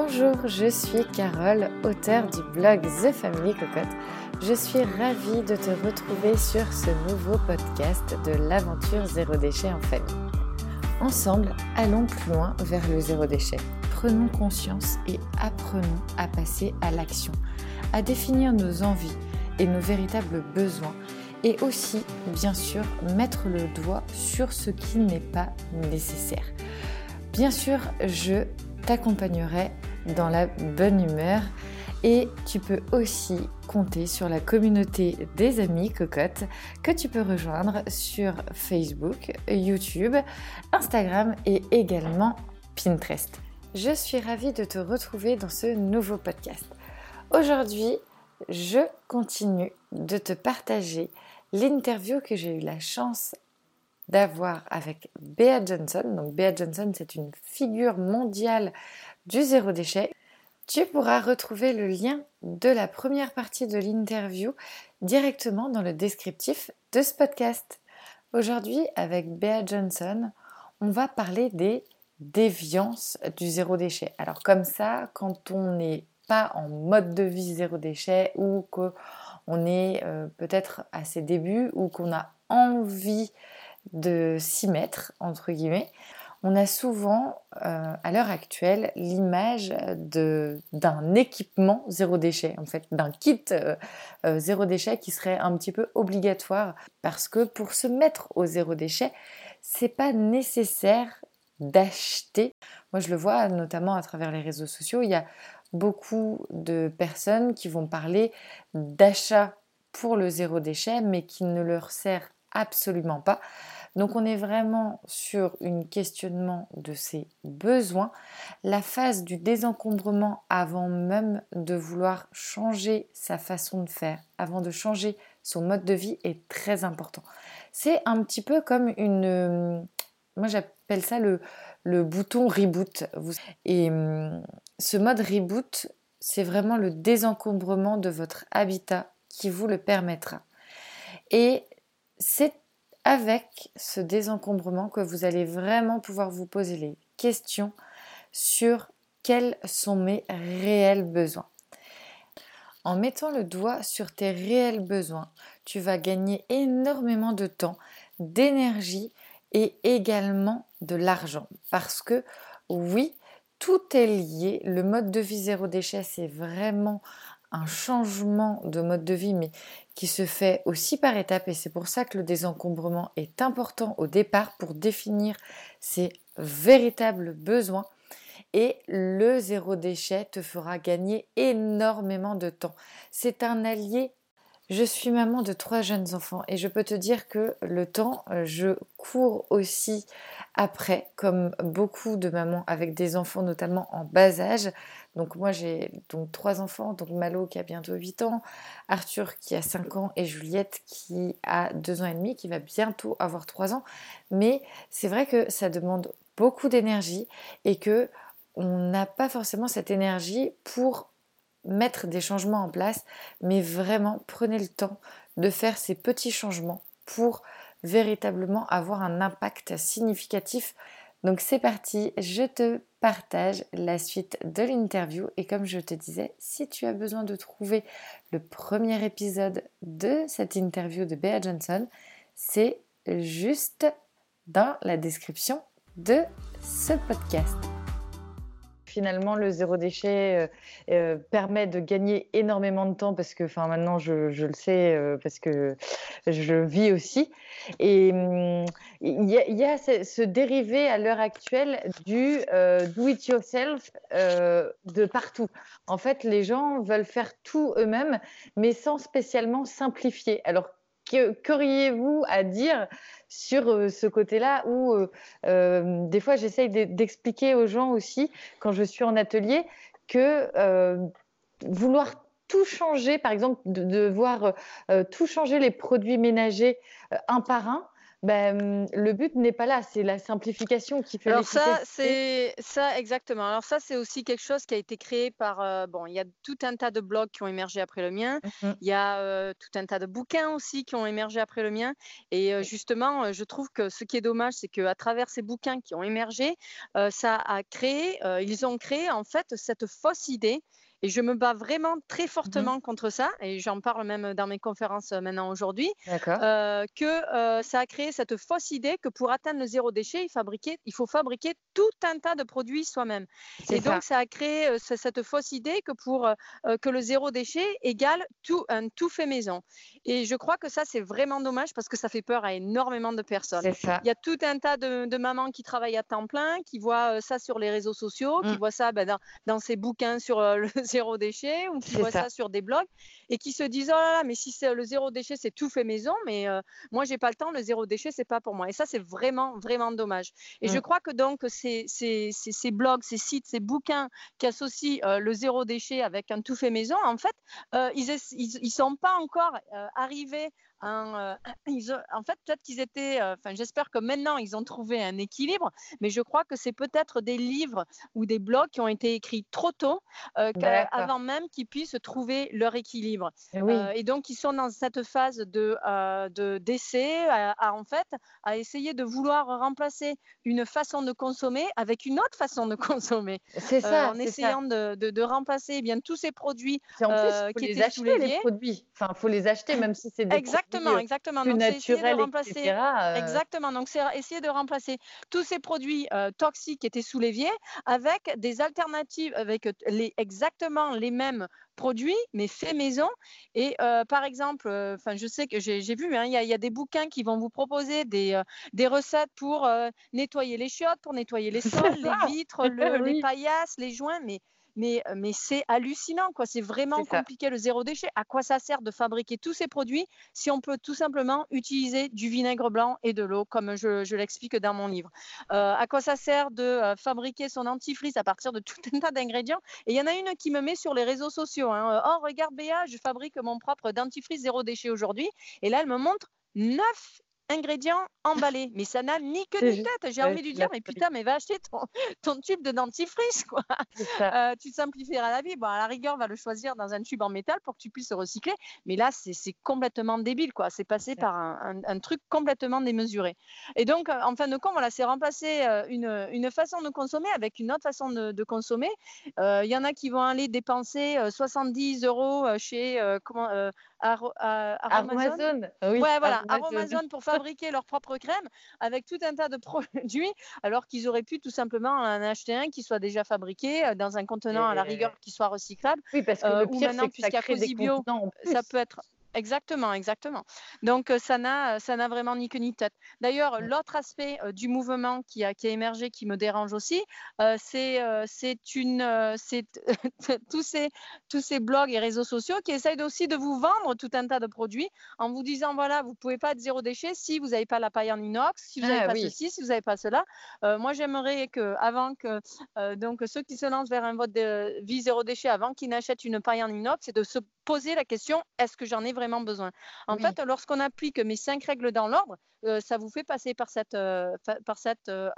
Bonjour, je suis Carole, auteure du blog The Family Cocotte. Je suis ravie de te retrouver sur ce nouveau podcast de l'aventure zéro déchet en famille. Ensemble, allons plus loin vers le zéro déchet. Prenons conscience et apprenons à passer à l'action, à définir nos envies et nos véritables besoins et aussi, bien sûr, mettre le doigt sur ce qui n'est pas nécessaire. Bien sûr, je t'accompagnerai dans la bonne humeur et tu peux aussi compter sur la communauté des amis cocottes que tu peux rejoindre sur Facebook, YouTube, Instagram et également Pinterest. Je suis ravie de te retrouver dans ce nouveau podcast. Aujourd'hui, je continue de te partager l'interview que j'ai eu la chance d'avoir avec Bea Johnson. Donc Bea Johnson, c'est une figure mondiale du zéro déchet. Tu pourras retrouver le lien de la première partie de l'interview directement dans le descriptif de ce podcast. Aujourd'hui, avec Bea Johnson, on va parler des déviances du zéro déchet. Alors comme ça, quand on n'est pas en mode de vie zéro déchet ou qu'on est euh, peut-être à ses débuts ou qu'on a envie de s'y mettre, entre guillemets, on a souvent, euh, à l'heure actuelle, l'image d'un équipement zéro déchet, en fait, d'un kit euh, euh, zéro déchet qui serait un petit peu obligatoire. Parce que pour se mettre au zéro déchet, c'est pas nécessaire d'acheter. Moi, je le vois notamment à travers les réseaux sociaux. Il y a beaucoup de personnes qui vont parler d'achat pour le zéro déchet, mais qui ne leur sert absolument pas. Donc on est vraiment sur un questionnement de ses besoins, la phase du désencombrement avant même de vouloir changer sa façon de faire, avant de changer son mode de vie est très important. C'est un petit peu comme une... Moi j'appelle ça le, le bouton reboot. Et hum, ce mode reboot, c'est vraiment le désencombrement de votre habitat qui vous le permettra. Et c'est avec ce désencombrement que vous allez vraiment pouvoir vous poser les questions sur quels sont mes réels besoins. En mettant le doigt sur tes réels besoins, tu vas gagner énormément de temps, d'énergie et également de l'argent. Parce que oui, tout est lié. Le mode de vie zéro déchet, c'est vraiment un changement de mode de vie, mais qui se fait aussi par étapes. Et c'est pour ça que le désencombrement est important au départ pour définir ses véritables besoins. Et le zéro déchet te fera gagner énormément de temps. C'est un allié je suis maman de trois jeunes enfants et je peux te dire que le temps, euh, je cours aussi après, comme beaucoup de mamans avec des enfants notamment en bas âge. Donc moi j'ai donc trois enfants, donc Malo qui a bientôt 8 ans, Arthur qui a 5 ans et Juliette qui a 2 ans et demi, qui va bientôt avoir 3 ans. Mais c'est vrai que ça demande beaucoup d'énergie et que on n'a pas forcément cette énergie pour mettre des changements en place, mais vraiment prenez le temps de faire ces petits changements pour véritablement avoir un impact significatif. Donc c'est parti, je te partage la suite de l'interview. Et comme je te disais, si tu as besoin de trouver le premier épisode de cette interview de Bea Johnson, c'est juste dans la description de ce podcast finalement, le zéro déchet euh, euh, permet de gagner énormément de temps parce que, enfin, maintenant, je, le sais euh, parce que je vis aussi. Et hum, il y, a ce dérivé à l'heure actuelle du do it yourself de partout. En fait, les gens veulent faire tout eux-mêmes, mais sans spécialement simplifier. Alors qu'auriez-vous à dire sur euh, ce côté-là où euh, euh, des fois j'essaye d'expliquer aux gens aussi quand je suis en atelier que vouloir tout changer, par exemple de, voir tout changer les produits ménagers un par un, ben, le but n'est pas là, c'est la simplification qui fait Alors ça, c'est ça exactement. Alors ça, c'est aussi quelque chose qui a été créé par euh, bon, il y a tout un tas de blogs qui ont émergé après le mien. Mmh il y a euh, tout un tas de bouquins aussi qui ont émergé après le mien. Et euh, justement, je trouve que ce qui est dommage, c'est qu'à travers ces bouquins qui ont émergé, ça a créé, ils ont créé en fait cette fausse idée et je me bats vraiment très mmh fortement contre ça, et j'en parle même dans mes conférences euh, maintenant aujourd'hui, euh, que euh, ça a créé cette fausse idée que pour atteindre le zéro déchet, il, il faut fabriquer tout un tas de produits soi-même. Et donc, ça a créé cette fausse idée que pour que le zéro déchet égale tout, un tout fait maison. Et je crois que ça, c'est vraiment dommage parce que ça fait peur à énormément de personnes. Il y a tout un tas de, mamans qui travaillent à temps plein, qui voient ça sur les réseaux sociaux, qui mmh. voient ça ben, dans, dans ces bouquins sur le zéro déchet ou qui voient ça. sur des blogs et qui se disent oh là là mais si c'est le zéro déchet c'est tout fait maison mais moi, euh, moi j'ai pas le temps le zéro déchet c'est pas pour moi et ça c'est vraiment vraiment dommage et je mm. crois que donc ces, ces, ces, blogs ces sites ces bouquins qui associent euh, le zéro déchet avec un tout fait maison en fait euh, ils, ils, ils sont pas encore arrivés euh, en fait, peut-être qu'ils étaient, euh, enfin, j'espère que maintenant ils ont trouvé un équilibre, mais je crois que c'est peut-être des livres ou des blogs qui ont été écrits trop tôt, euh, avant même qu'ils puissent trouver leur équilibre. Eh et donc, ils sont dans cette phase de d'essai, à, en fait, à essayer de vouloir remplacer une façon de consommer avec une autre façon de consommer. C'est ça. en essayant De, de, remplacer eh bien tous ces produits qui étaient les acheter, les produits. Enfin, faut les acheter même si c'est des Exactement, exactement. donc, naturel, de remplacer, euh. Exactement. Donc, c'est essayer de remplacer tous ces produits euh, toxiques qui étaient sous l'évier avec des alternatives, avec euh, les, exactement les mêmes produits, mais faits maison. Et par exemple, enfin, je sais que j'ai vu, hein, il y, a des bouquins qui vont vous proposer des, des recettes pour nettoyer les chiottes, pour nettoyer les sols, les vitres, les paillasses, les joints, mais mais, euh, mais c'est hallucinant, quoi. C'est vraiment compliqué le zéro déchet. À quoi ça sert de fabriquer tous ces produits si on peut tout simplement utiliser du vinaigre blanc et de l'eau, comme je, l'explique dans mon livre? Euh, À quoi ça sert de euh, fabriquer son antifrice à partir de tout un tas d'ingrédients? Et il y en a une qui me met sur les réseaux sociaux. Hein. Oh, regarde Béa, je fabrique mon propre dentifrice zéro déchet aujourd'hui. Et là, elle me montre neuf ingrédients emballés. Mais ça n'a ni queue ni tête. J'ai envie de lui dire, mais putain, mais va acheter ton, ton tube de dentifrice, quoi. Euh, tu simplifieras la vie. Bon, à la rigueur, va le choisir dans un tube en métal pour que tu puisses recycler. Mais là, c'est complètement débile, quoi. C'est passé par un, un, truc complètement démesuré. Et donc, en fin de compte, voilà, c'est remplacer euh, une, une, façon de consommer avec une autre façon de, de consommer. Euh, il y en a qui vont aller dépenser 70 euros chez comment, Amazon. Oui, ouais, voilà, Amazon pour fabriquer leur propre crème avec tout un tas de produits, alors qu'ils auraient pu tout simplement en acheter un qui soit déjà fabriqué euh, dans un contenant à la rigueur qui soit recyclable. Oui, parce que le euh, pire, c'est que ça crée des Bio, ça peut être Exactement, exactement. Donc euh, ça n'a ça n'a vraiment ni queue ni tête. D'ailleurs, l'autre aspect euh, du mouvement qui a, qui a émergé, qui me dérange aussi, euh, c'est c'est une c'est tous ces tous ces blogs et réseaux sociaux qui essayent aussi de vous vendre tout un tas de produits en vous disant voilà, vous pouvez pas être zéro déchet si vous n'avez pas la paille en inox, si vous n'avez ah pas ceci, si vous n'avez pas cela. moi, j'aimerais que avant que donc ceux qui se lancent vers un vote de vie zéro déchet, avant qu'ils n'achètent une paille en inox, c'est de se poser la question est-ce que j'en ai vraiment besoin? En fait, lorsqu'on applique mes cinq règles dans l'ordre, euh, ça vous fait passer par cette, euh, par cette euh,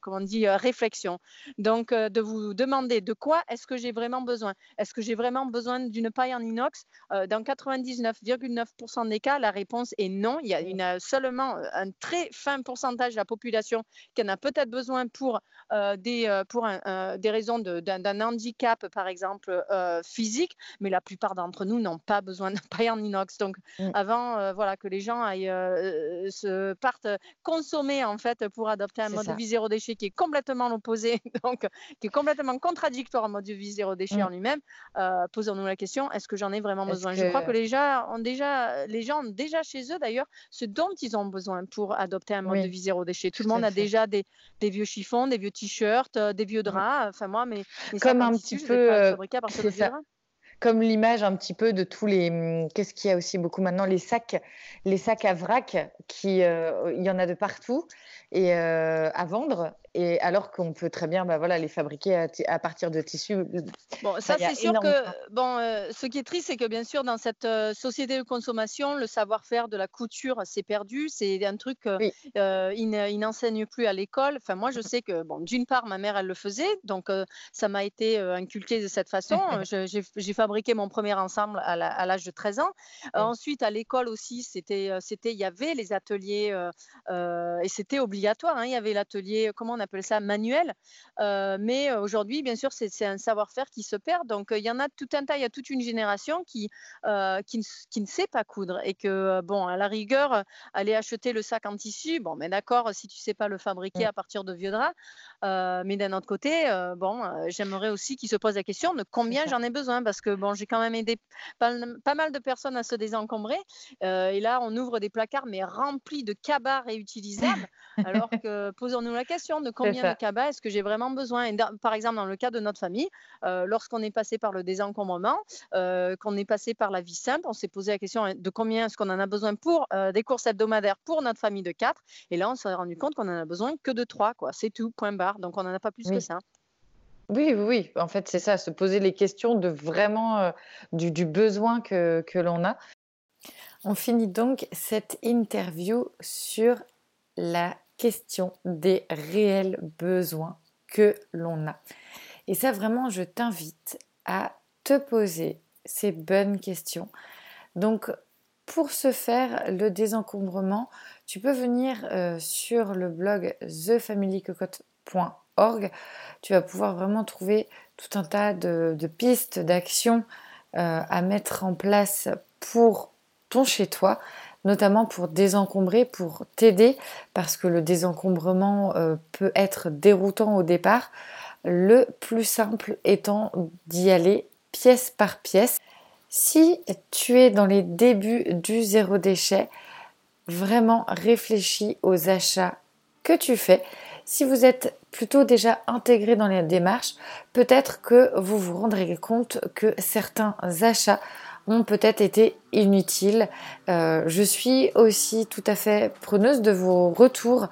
comment on dit, réflexion. Donc, de vous demander de quoi est-ce que j'ai vraiment besoin? Est-ce que j'ai vraiment besoin d'une paille en inox? Dans 99,9% des cas, la réponse est non. Il y a, une, seulement un très fin pourcentage de la population qui en a peut-être besoin pour, des, pour des raisons d'un handicap, par exemple, physique, mais la plupart d'entre nous n'ont pas besoin de paille en inox. Donc, mm. avant voilà, que les gens aillent euh, se partent consommer en fait pour adopter un mode de vie zéro déchet qui est complètement l'opposé, donc qui est complètement contradictoire au mode de vie zéro déchet mm. en lui-même. Euh, posons-nous la question est-ce que j'en ai vraiment besoin? Je crois que les gens ont déjà, les gens ont déjà chez eux d'ailleurs ce dont ils ont besoin pour adopter un mode de vie zéro déchet. Tout, le monde a déjà des, des, vieux chiffons, des vieux t-shirts, euh, des vieux draps. Enfin moi, mais, comme un petit peu. C'est ça comme l'image un petit peu de tous les. Hum, qu'est-ce qu'il y a aussi beaucoup maintenant Les sacs, les sacs à vrac, qui, euh, il y en a de partout. et à vendre et alors qu'on peut très bien bah, voilà, les fabriquer à, partir de tissus. Euh, bon, ça, c'est sûr que bon, euh, ce qui est triste, c'est que bien sûr, dans cette euh, société de consommation, le savoir-faire de la couture s'est perdu. C'est un truc qu'ils il n'enseignent plus à l'école. Enfin, moi, je sais que, bon, d'une part, ma mère, elle le faisait, donc ça m'a été inculqué de cette façon. J'ai fabriqué mon premier ensemble à l'âge de 13 ans. ensuite, à l'école aussi, c'était, il y avait les ateliers et c'était obligatoire. Hein. il y avait l'atelier, comment on appelle ça manuel. Euh, mais euh, aujourd'hui, bien sûr, c'est un savoir-faire qui se perd. Donc, euh, il y en a tout un tas, il y a toute une génération qui, qui, ne, sait pas coudre et que, bon, à la rigueur, aller acheter le sac en tissu, bon, mais d'accord, si tu sais pas le fabriquer à partir de vieux draps. mais d'un autre côté, bon, j'aimerais aussi qu'ils se posent la question de combien j'en ai besoin parce que, bon, j'ai quand même aidé pas, pas, mal de personnes à se désencombrer. et là, on ouvre des placards, mais remplis de cabas réutilisables. alors que, posons-nous la question de combien de cabas est-ce que j'ai vraiment besoin? Et Par exemple, dans le cas de notre famille, euh, lorsqu'on est passé par le désencombrement, euh, qu'on est passé par la vie simple, on s'est posé la question de combien est-ce qu'on en a besoin pour euh, des courses hebdomadaires pour notre famille de quatre? Et là, on s'est rendu compte qu'on en a besoin que de trois, quoi. C'est tout, point barre. Donc, on n'en a pas plus que ça. Oui, oui, oui. En fait, c'est ça, se poser les questions de vraiment du, du, besoin que, que l'on a. On finit donc cette interview sur la question des réels besoins que l'on a. Et ça, vraiment, je t'invite à te poser ces bonnes questions. Donc, pour ce faire, le désencombrement, tu peux venir euh, sur le blog thefamilycocotte.org. Tu vas pouvoir vraiment trouver tout un tas de, pistes d'action euh, à mettre en place pour ton chez-toi notamment pour désencombrer, pour t'aider, parce que le désencombrement euh, peut être déroutant au départ. Le plus simple étant d'y aller pièce par pièce. Si tu es dans les débuts du zéro déchet, vraiment réfléchis aux achats que tu fais. Si vous êtes plutôt déjà intégré dans les démarches, peut-être que vous vous rendrez compte que certains achats ont peut-être été inutiles. Euh, je suis aussi tout à fait preneuse de vos retours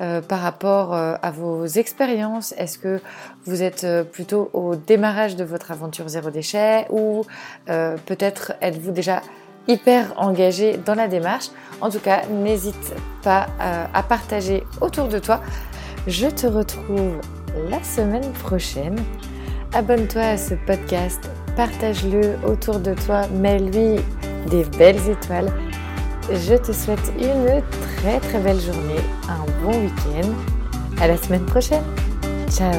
euh, par rapport euh, à vos expériences. Est-ce que vous êtes plutôt au démarrage de votre aventure zéro déchet ou peut-être êtes-vous déjà hyper engagé dans la démarche? En tout cas, n'hésite pas à partager autour de toi. Je te retrouve la semaine prochaine. Abonne-toi à ce podcast partage-le autour de toi, mets-lui des belles étoiles. Je te souhaite une très très belle journée, un bon week-end. À la semaine prochaine. Ciao